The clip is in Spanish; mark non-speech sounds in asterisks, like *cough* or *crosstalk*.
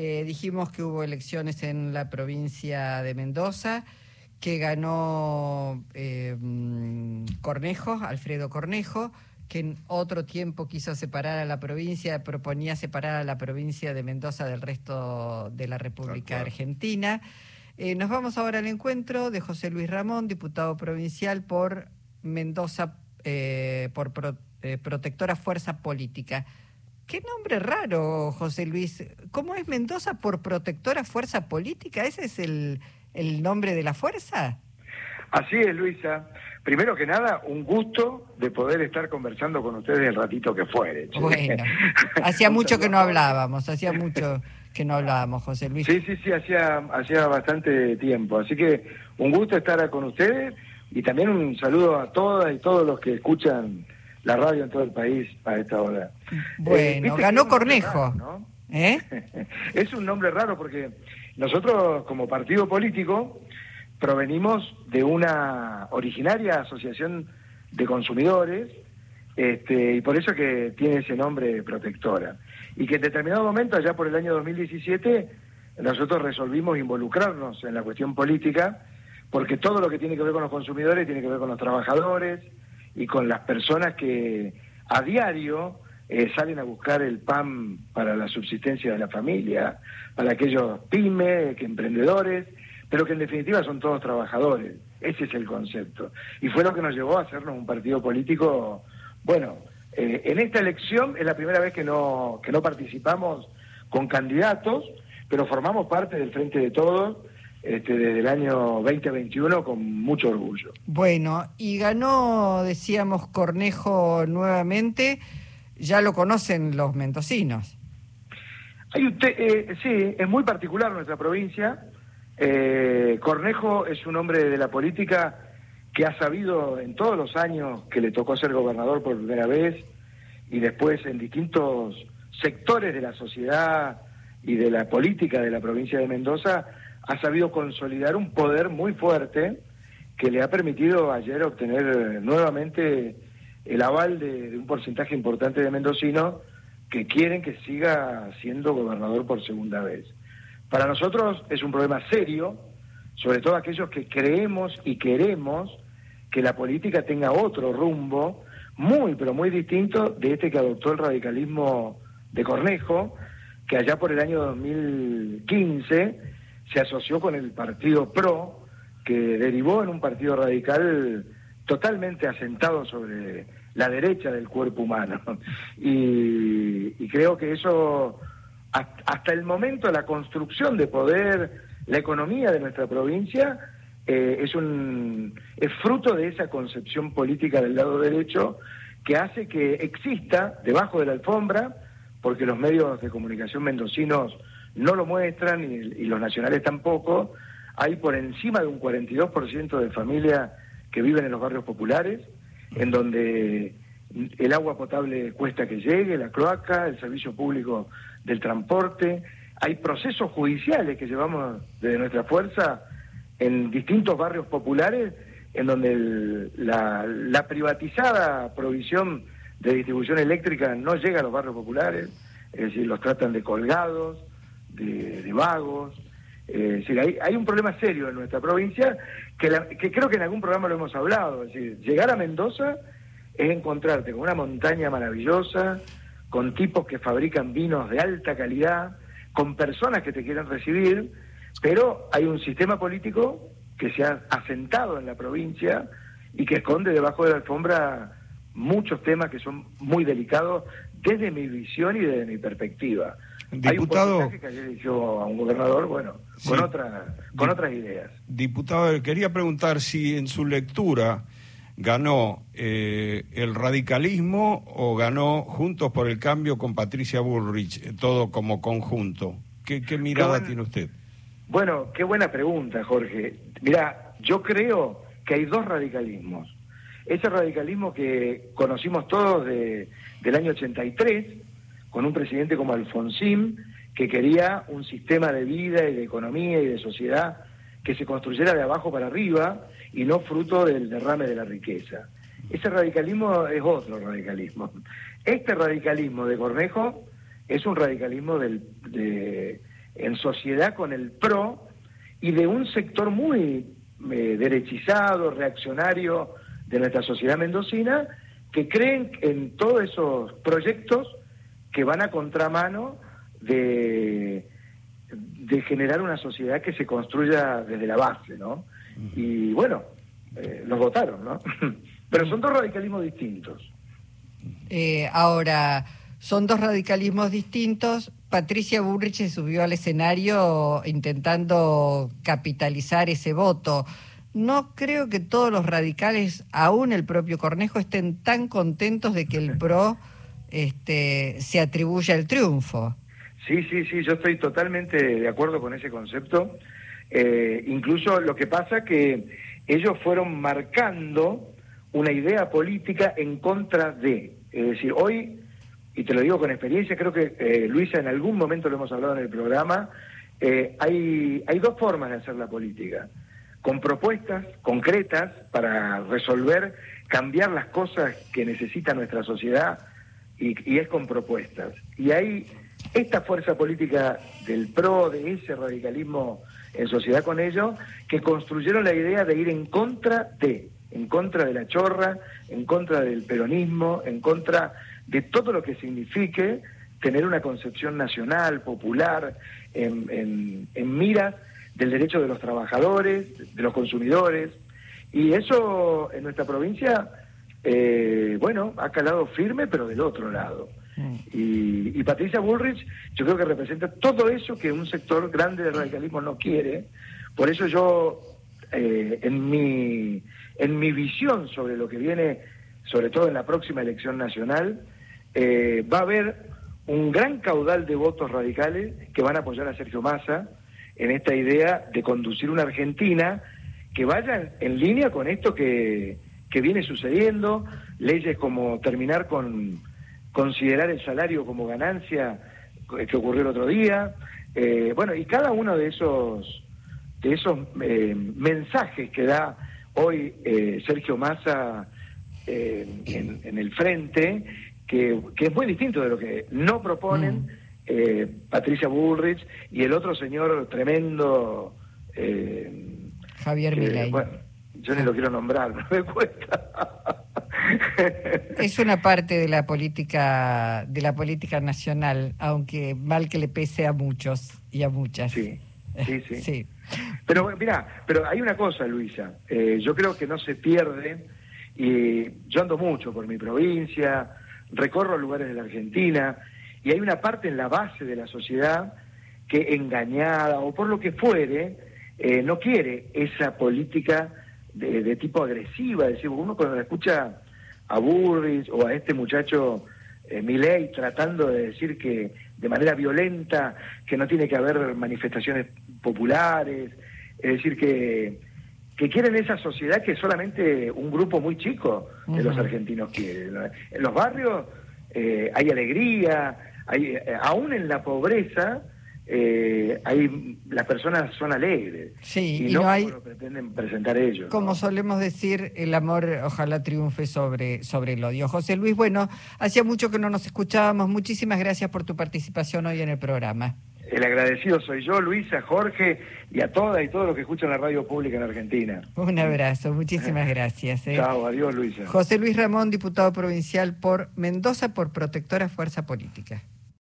Eh, dijimos que hubo elecciones en la provincia de Mendoza, que ganó eh, Cornejo, Alfredo Cornejo, que en otro tiempo quiso separar a la provincia, proponía separar a la provincia de Mendoza del resto de la República Argentina. Eh, nos vamos ahora al encuentro de José Luis Ramón, diputado provincial por Mendoza, por Protectora Fuerza Política. Qué nombre raro, José Luis. ¿Cómo es Mendoza por protectora fuerza política? ¿Ese es el, nombre de la fuerza? Así es, Luisa. Primero que nada, un gusto de poder estar conversando con ustedes el ratito que fuere. Bueno, *laughs* hacía mucho que no hablábamos, hacía mucho que no hablábamos, José Luis. Sí, sí, sí, hacía, hacía bastante tiempo. Así que un gusto estar con ustedes y también un saludo a todas y todos los que escuchan la radio en todo el país a esta hora. Bueno, eh, ganó Cornejo. ¿no? ¿Eh? *laughs* es un nombre raro porque nosotros como partido político provenimos de una originaria asociación de consumidores este, y por eso que tiene ese nombre protectora. Y que en determinado momento, allá por el año 2017, nosotros resolvimos involucrarnos en la cuestión política porque todo lo que tiene que ver con los consumidores tiene que ver con los trabajadores, y con las personas que a diario eh, salen a buscar el pan para la subsistencia de la familia, para aquellos pymes, que emprendedores, pero que en definitiva son todos trabajadores. Ese es el concepto. Y fue lo que nos llevó a hacernos un partido político, bueno, eh, en esta elección es la primera vez que no, que no participamos con candidatos, pero formamos parte del Frente de Todos este, desde el año 2021 con mucho orgullo. Bueno, y ganó, decíamos, Cornejo nuevamente, ya lo conocen los mendocinos. Hay usted, eh, sí, es muy particular nuestra provincia. Eh, Cornejo es un hombre de la política que ha sabido en todos los años que le tocó ser gobernador por primera vez y después en distintos sectores de la sociedad y de la política de la provincia de Mendoza, ha sabido consolidar un poder muy fuerte que le ha permitido ayer obtener nuevamente el aval de, un porcentaje importante de mendocinos que quieren que siga siendo gobernador por segunda vez. Para nosotros es un problema serio, sobre todo aquellos que creemos y queremos que la política tenga otro rumbo, muy, pero muy distinto de este que adoptó el radicalismo de Cornejo, que allá por el año 2015 se asoció con el partido PRO, que derivó en un partido radical totalmente asentado sobre la derecha del cuerpo humano. *laughs* Y, creo que eso, hasta el momento, la construcción de poder, la economía de nuestra provincia, eh, es, un, es fruto de esa concepción política del lado derecho que hace que exista debajo de la alfombra, porque los medios de comunicación mendocinos no lo muestran y, los nacionales tampoco. Hay por encima de un 42% de familias que viven en los barrios populares, en donde el agua potable cuesta que llegue, la cloaca, el servicio público del transporte. Hay procesos judiciales que llevamos desde nuestra fuerza en distintos barrios populares, en donde la, la privatizada provisión de distribución eléctrica no llega a los barrios populares, es decir, los tratan de colgados, de, vagos. Eh, hay, un problema serio en nuestra provincia que, que creo que en algún programa lo hemos hablado. Es decir, llegar a Mendoza es encontrarte con una montaña maravillosa, con tipos que fabrican vinos de alta calidad, con personas que te quieren recibir, pero hay un sistema político que se ha asentado en la provincia y que esconde debajo de la alfombra muchos temas que son muy delicados desde mi visión y desde mi perspectiva. Diputado. Hay un que ayer a un gobernador, bueno, con, otra, con otras ideas. Diputado, quería preguntar si en su lectura ganó eh, el radicalismo o ganó Juntos por el Cambio con Patricia Bullrich, eh, todo como conjunto. ¿Qué, mirada tiene usted? Bueno, qué buena pregunta, Jorge. Mira, yo creo que hay dos radicalismos. Ese radicalismo que conocimos todos de, del año 83, con un presidente como Alfonsín, que quería un sistema de vida y de economía y de sociedad que se construyera de abajo para arriba y no fruto del derrame de la riqueza. Ese radicalismo es otro radicalismo. Este radicalismo de Cornejo es un radicalismo del, de, en sociedad con el PRO y de un sector muy eh, derechizado, reaccionario de nuestra sociedad mendocina, que creen en todos esos proyectos que van a contramano de, de generar una sociedad que se construya desde la base, ¿no? Y bueno, eh, los votaron, ¿no? *laughs* Pero son dos radicalismos distintos. Eh, ahora, son dos radicalismos distintos. Patricia Burrich se subió al escenario intentando capitalizar ese voto. No creo que todos los radicales, aún el propio Cornejo, estén tan contentos de que el *laughs* PRO este, se atribuya el triunfo. Sí, sí, sí, yo estoy totalmente de acuerdo con ese concepto. Eh, incluso lo que pasa que ellos fueron marcando una idea política en contra de. Es decir, hoy, y te lo digo con experiencia, creo que eh, Luisa en algún momento lo hemos hablado en el programa, eh, hay, hay dos formas de hacer la política. Con propuestas concretas para resolver, cambiar las cosas que necesita nuestra sociedad y, y es con propuestas. Y hay esta fuerza política del PRO, de ese radicalismo en sociedad con ellos, que construyeron la idea de ir en contra de, en contra de la chorra, en contra del peronismo, en contra de todo lo que signifique tener una concepción nacional, popular, en, en, miras del derecho de los trabajadores, de los consumidores. Y eso en nuestra provincia, eh, bueno, ha calado firme, pero del otro lado. Mm. Y, Patricia Bullrich yo creo que representa todo eso que un sector grande del radicalismo no quiere. Por eso yo, eh, en, mi, en mi visión sobre lo que viene, sobre todo en la próxima elección nacional, eh, va a haber un gran caudal de votos radicales que van a apoyar a Sergio Massa en esta idea de conducir una Argentina que vaya en línea con esto que, que viene sucediendo, leyes como terminar con considerar el salario como ganancia que ocurrió el otro día. Eh, bueno, y cada uno de esos, de esos eh, mensajes que da hoy eh, Sergio Massa en, el frente, que, es muy distinto de lo que no proponen mm. Patricia Bullrich y el otro señor tremendo. Javier Milei. Bueno, yo ni lo quiero nombrar, *laughs* no me cuesta. Es una parte de la política de la política nacional, aunque mal que le pese a muchos y a muchas. Sí, sí, sí. *laughs* Pero mira, pero hay una cosa, Luisa. Eh, yo creo que no se pierde. Y yo ando mucho por mi provincia, recorro lugares de la Argentina y hay una parte en la base de la sociedad que engañada o por lo que fuere eh, no quiere esa política de, tipo agresiva. Es decir, uno cuando escucha a Burris o a este muchacho eh, Milei tratando de decir que de manera violenta que no tiene que haber manifestaciones populares, es decir que que quieren esa sociedad que solamente un grupo muy chico de los argentinos quiere. En los barrios eh, hay alegría, hay, eh, aún en la pobreza eh, ahí las personas son alegres. Sí, y, no, hay, lo pretenden presentar ellos. Como solemos decir, el amor ojalá triunfe sobre, sobre el odio. José Luis, bueno, hacía mucho que no nos escuchábamos. Muchísimas gracias por tu participación hoy en el programa. El agradecido soy yo, Luisa, Jorge y a todas y todos los que escuchan la radio pública en Argentina. Un abrazo, muchísimas *laughs* gracias. ¿eh? Chao, adiós, Luisa. José Luis Ramón, diputado provincial por Mendoza por Protectora Fuerza Política.